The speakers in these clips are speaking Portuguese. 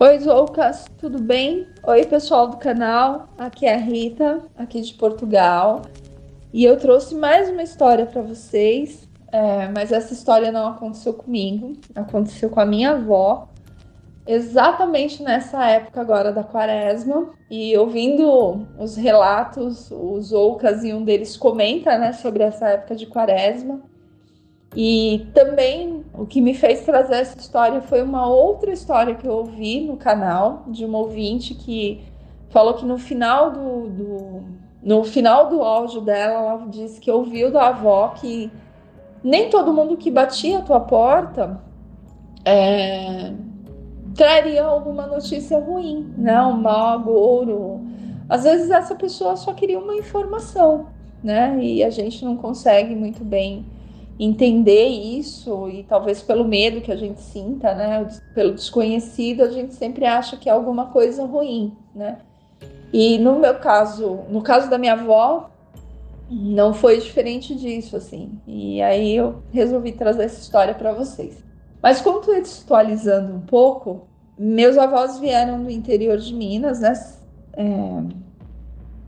Oi, Zoucas, tudo bem? Oi, pessoal do canal. Aqui é a Rita, aqui de Portugal. E eu trouxe mais uma história para vocês, é, mas essa história não aconteceu comigo, aconteceu com a minha avó, exatamente nessa época agora da quaresma. E ouvindo os relatos, os Zoucas e um deles comenta né, sobre essa época de quaresma. E também o que me fez trazer essa história foi uma outra história que eu ouvi no canal de uma ouvinte que falou que no final do, do no final do áudio dela ela disse que ouviu da avó que nem todo mundo que batia a tua porta é, traria alguma notícia ruim, né? Um mau agouro. Às vezes essa pessoa só queria uma informação, né? E a gente não consegue muito bem entender isso e talvez pelo medo que a gente sinta, né, pelo desconhecido, a gente sempre acha que é alguma coisa ruim, né? E no meu caso, no caso da minha avó, não foi diferente disso, assim. E aí eu resolvi trazer essa história para vocês. Mas contextualizando um pouco, meus avós vieram do interior de Minas, né? É,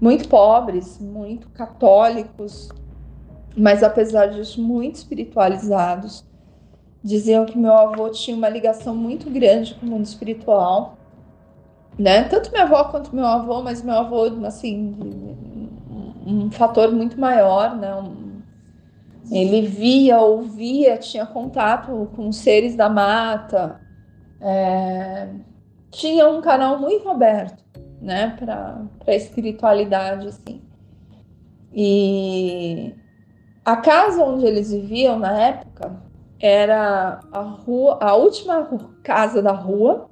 muito pobres, muito católicos, mas apesar disso, muito espiritualizados. Diziam que meu avô tinha uma ligação muito grande com o mundo espiritual, né? Tanto minha avó quanto meu avô, mas meu avô, assim, um fator muito maior, né? Ele via, ouvia, tinha contato com seres da mata, é, tinha um canal muito aberto, né, para a espiritualidade, assim. E a casa onde eles viviam na época era a rua, a última casa da rua.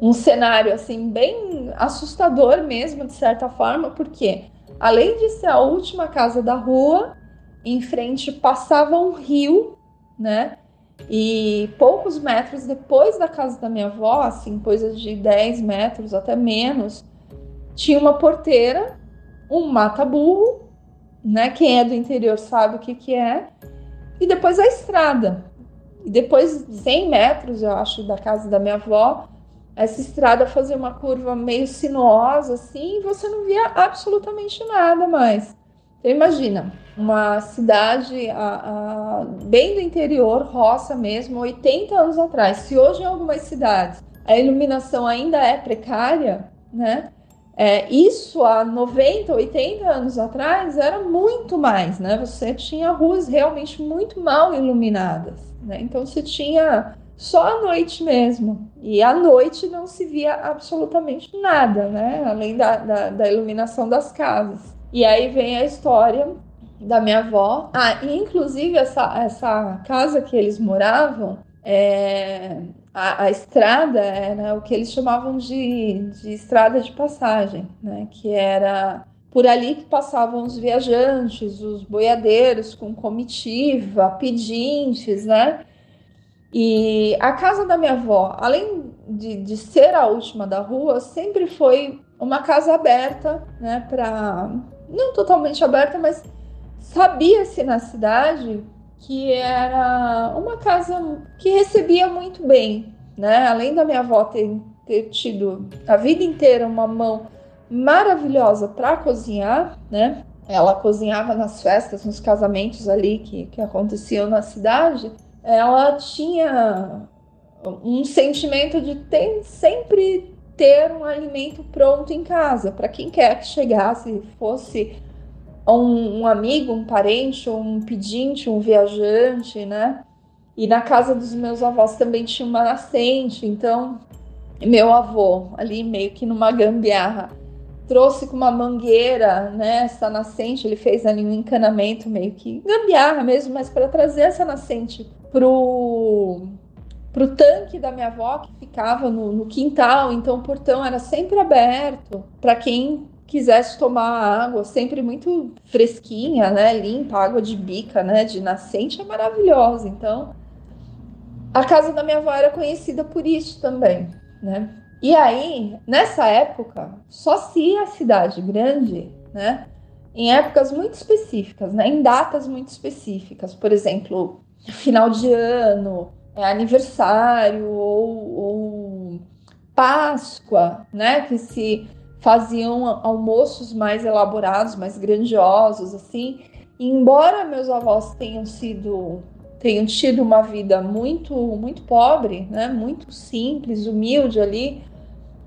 Um cenário assim bem assustador mesmo de certa forma, porque além de ser a última casa da rua, em frente passava um rio, né? E poucos metros depois da casa da minha avó, assim, coisa de 10 metros até menos, tinha uma porteira, um mata-burro né? Quem é do interior sabe o que, que é. E depois a estrada. E depois 100 metros, eu acho, da casa da minha avó, essa estrada fazia uma curva meio sinuosa assim, e você não via absolutamente nada mais. Então imagina, uma cidade a, a, bem do interior, roça mesmo, 80 anos atrás. Se hoje em algumas cidades a iluminação ainda é precária, né? É, isso há 90, 80 anos atrás era muito mais, né? Você tinha ruas realmente muito mal iluminadas, né? Então você tinha só à noite mesmo. E à noite não se via absolutamente nada, né? Além da, da, da iluminação das casas. E aí vem a história da minha avó. Ah, inclusive essa, essa casa que eles moravam, é, a, a estrada era o que eles chamavam de, de estrada de passagem, né? que era por ali que passavam os viajantes, os boiadeiros com comitiva, pedintes, né? E a casa da minha avó, além de, de ser a última da rua, sempre foi uma casa aberta, né? Para não totalmente aberta, mas sabia-se na cidade que era uma casa que recebia muito bem, né? Além da minha avó ter, ter tido a vida inteira uma mão maravilhosa para cozinhar, né? Ela cozinhava nas festas, nos casamentos ali que, que aconteciam na cidade. Ela tinha um sentimento de ter, sempre ter um alimento pronto em casa para quem quer que chegasse, fosse um, um amigo, um parente, um pedinte, um viajante, né? E na casa dos meus avós também tinha uma nascente, então meu avô, ali meio que numa gambiarra, trouxe com uma mangueira, né, essa nascente, ele fez ali um encanamento meio que gambiarra mesmo, mas para trazer essa nascente pro pro tanque da minha avó que ficava no, no quintal, então o portão era sempre aberto para quem quisesse tomar água, sempre muito fresquinha, né, limpa, água de bica, né, de nascente é maravilhosa. Então, a casa da minha avó era conhecida por isso também, né? E aí, nessa época, só se a cidade grande, né? Em épocas muito específicas, né? Em datas muito específicas, por exemplo, final de ano, é, aniversário ou, ou Páscoa, né? Que se faziam almoços mais elaborados, mais grandiosos, assim. E embora meus avós tenham sido tenham tido uma vida muito muito pobre, né, muito simples, humilde ali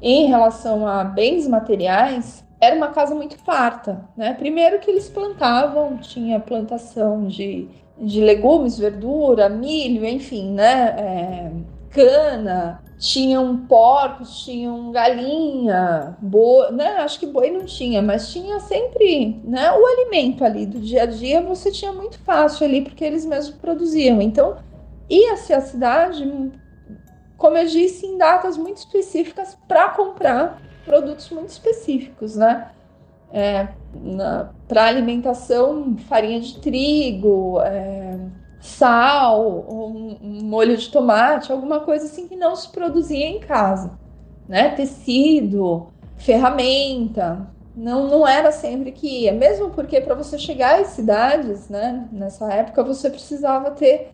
em relação a bens materiais, era uma casa muito farta, né? Primeiro que eles plantavam, tinha plantação de, de legumes, verdura, milho, enfim, né? É, cana, tinham porcos, tinham galinha, boi, né? Acho que boi não tinha, mas tinha sempre, né? O alimento ali do dia a dia você tinha muito fácil ali porque eles mesmos produziam. Então ia-se à cidade, como eu disse, em datas muito específicas para comprar produtos muito específicos, né? É, para alimentação, farinha de trigo, é, sal, um, molho de tomate, alguma coisa assim que não se produzia em casa, né? Tecido, ferramenta, não, não era sempre que ia, mesmo porque para você chegar às cidades, né, nessa época você precisava ter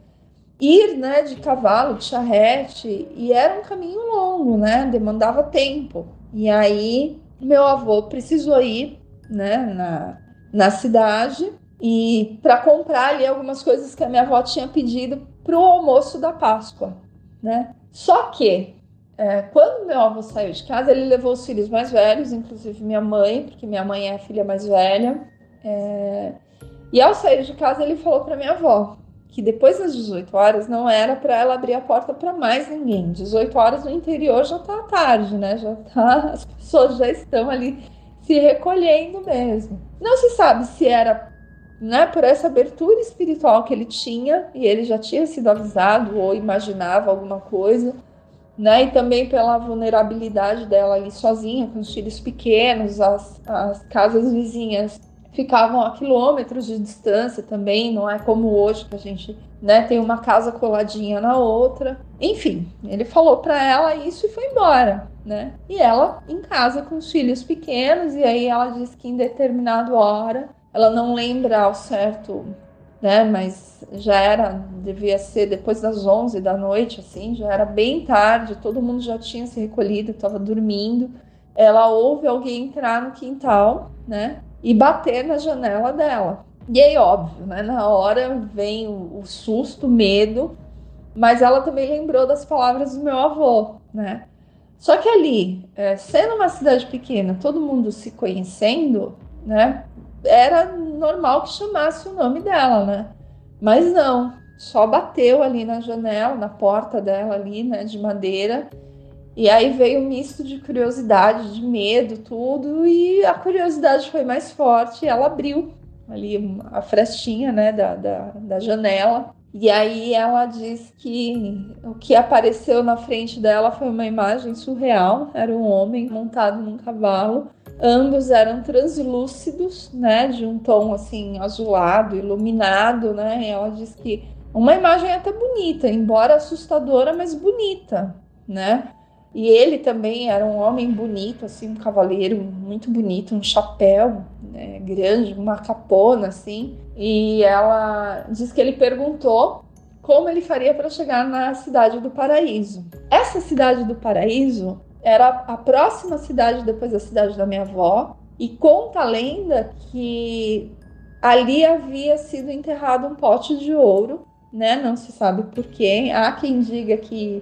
ir, né, de cavalo, de charrete, e era um caminho longo, né, demandava tempo. E aí meu avô precisou ir, né, na, na cidade e para comprar ali algumas coisas que a minha avó tinha pedido para o almoço da Páscoa, né? Só que é, quando meu avô saiu de casa, ele levou os filhos mais velhos, inclusive minha mãe, porque minha mãe é a filha mais velha. É, e ao sair de casa, ele falou para minha avó que depois das 18 horas não era para ela abrir a porta para mais ninguém. 18 horas no interior já tá tarde, né? Já tá, as pessoas já estão ali se recolhendo mesmo. Não se sabe se era né, por essa abertura espiritual que ele tinha, e ele já tinha sido avisado ou imaginava alguma coisa, né, e também pela vulnerabilidade dela ali sozinha, com os filhos pequenos, as, as casas vizinhas ficavam a quilômetros de distância também, não é como hoje que a gente né, tem uma casa coladinha na outra. Enfim, ele falou para ela isso e foi embora, né? E ela em casa com os filhos pequenos, e aí ela disse que em determinada hora ela não lembra ao certo, né? Mas já era, devia ser depois das 11 da noite, assim, já era bem tarde, todo mundo já tinha se recolhido, estava dormindo. Ela ouve alguém entrar no quintal, né? E bater na janela dela. E aí, óbvio, né? Na hora vem o, o susto, o medo, mas ela também lembrou das palavras do meu avô, né? Só que ali, é, sendo uma cidade pequena, todo mundo se conhecendo, né? Era normal que chamasse o nome dela, né? Mas não, só bateu ali na janela, na porta dela ali, né, de madeira. E aí veio um misto de curiosidade, de medo, tudo, e a curiosidade foi mais forte. Ela abriu ali a frestinha, né, da, da, da janela. E aí ela diz que o que apareceu na frente dela foi uma imagem surreal. Era um homem montado num cavalo Ambos eram translúcidos, né, de um tom assim azulado, iluminado, né? E ela diz que uma imagem até bonita, embora assustadora, mas bonita, né? E ele também era um homem bonito, assim, um cavaleiro muito bonito, um chapéu né, grande, uma capona, assim. E ela diz que ele perguntou como ele faria para chegar na cidade do Paraíso. Essa cidade do Paraíso era a próxima cidade depois da cidade da minha avó, e conta a lenda que ali havia sido enterrado um pote de ouro, né? Não se sabe por quê. Há quem diga que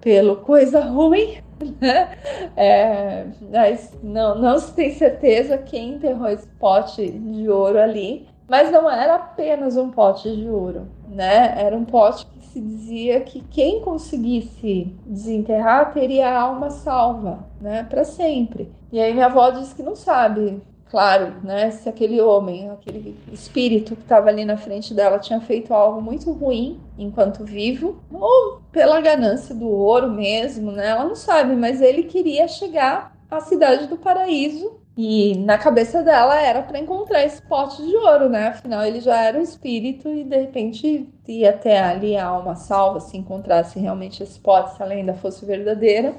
pelo coisa ruim, né? É, mas não, não se tem certeza quem enterrou esse pote de ouro ali. Mas não era apenas um pote de ouro, né? Era um pote se dizia que quem conseguisse desenterrar teria a alma salva, né, para sempre. E aí minha avó disse que não sabe, claro, né, se aquele homem, aquele espírito que estava ali na frente dela tinha feito algo muito ruim enquanto vivo, ou pela ganância do ouro mesmo, né? Ela não sabe, mas ele queria chegar à cidade do paraíso e na cabeça dela era para encontrar esse pote de ouro, né? Afinal, ele já era um espírito e de repente ia até ali a alma salva se encontrasse realmente esse pote, se a lenda fosse verdadeira.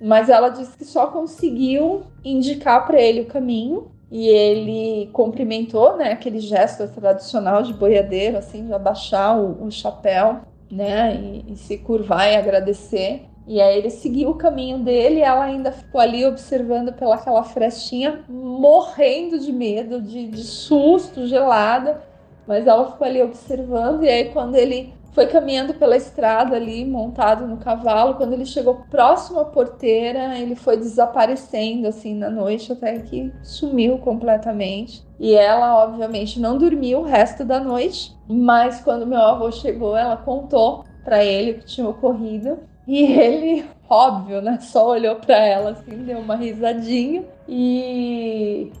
Mas ela disse que só conseguiu indicar para ele o caminho e ele cumprimentou, né? Aquele gesto tradicional de boiadeiro, assim, de abaixar o, o chapéu, né? E, e se curvar e agradecer. E aí ele seguiu o caminho dele ela ainda ficou ali observando pelaquela frestinha, morrendo de medo, de, de susto, gelada. Mas ela ficou ali observando, e aí quando ele foi caminhando pela estrada ali, montado no cavalo, quando ele chegou próximo à porteira, ele foi desaparecendo assim na noite até que sumiu completamente. E ela, obviamente, não dormiu o resto da noite, mas quando meu avô chegou, ela contou para ele o que tinha ocorrido. E ele, óbvio, né? Só olhou para ela assim, deu uma risadinha e,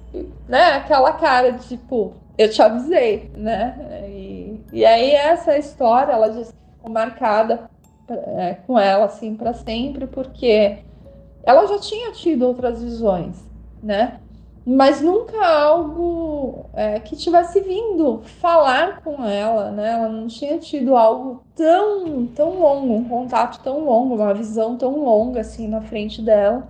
né? Aquela cara de tipo, eu te avisei, né? E, e aí essa história, ela que ficou marcada é, com ela assim para sempre, porque ela já tinha tido outras visões, né? Mas nunca algo é, que tivesse vindo falar com ela, né? Ela não tinha tido algo tão, tão longo, um contato tão longo, uma visão tão longa assim na frente dela,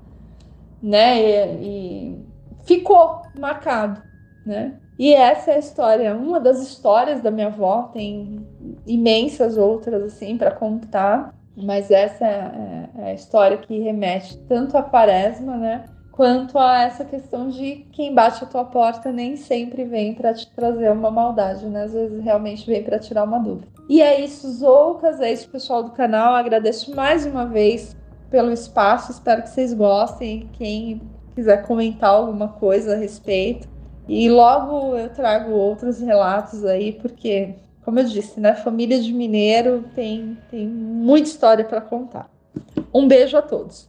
né? E, e ficou marcado, né? E essa é a história, uma das histórias da minha avó, tem imensas outras assim para contar, mas essa é, é a história que remete tanto à quaresma, né? Quanto a essa questão de quem bate a tua porta nem sempre vem para te trazer uma maldade, né? Às vezes realmente vem para tirar uma dúvida. E é isso, Zoucas, é isso, pessoal do canal. Agradeço mais uma vez pelo espaço, espero que vocês gostem. Quem quiser comentar alguma coisa a respeito. E logo eu trago outros relatos aí, porque, como eu disse, né? Família de Mineiro tem, tem muita história para contar. Um beijo a todos.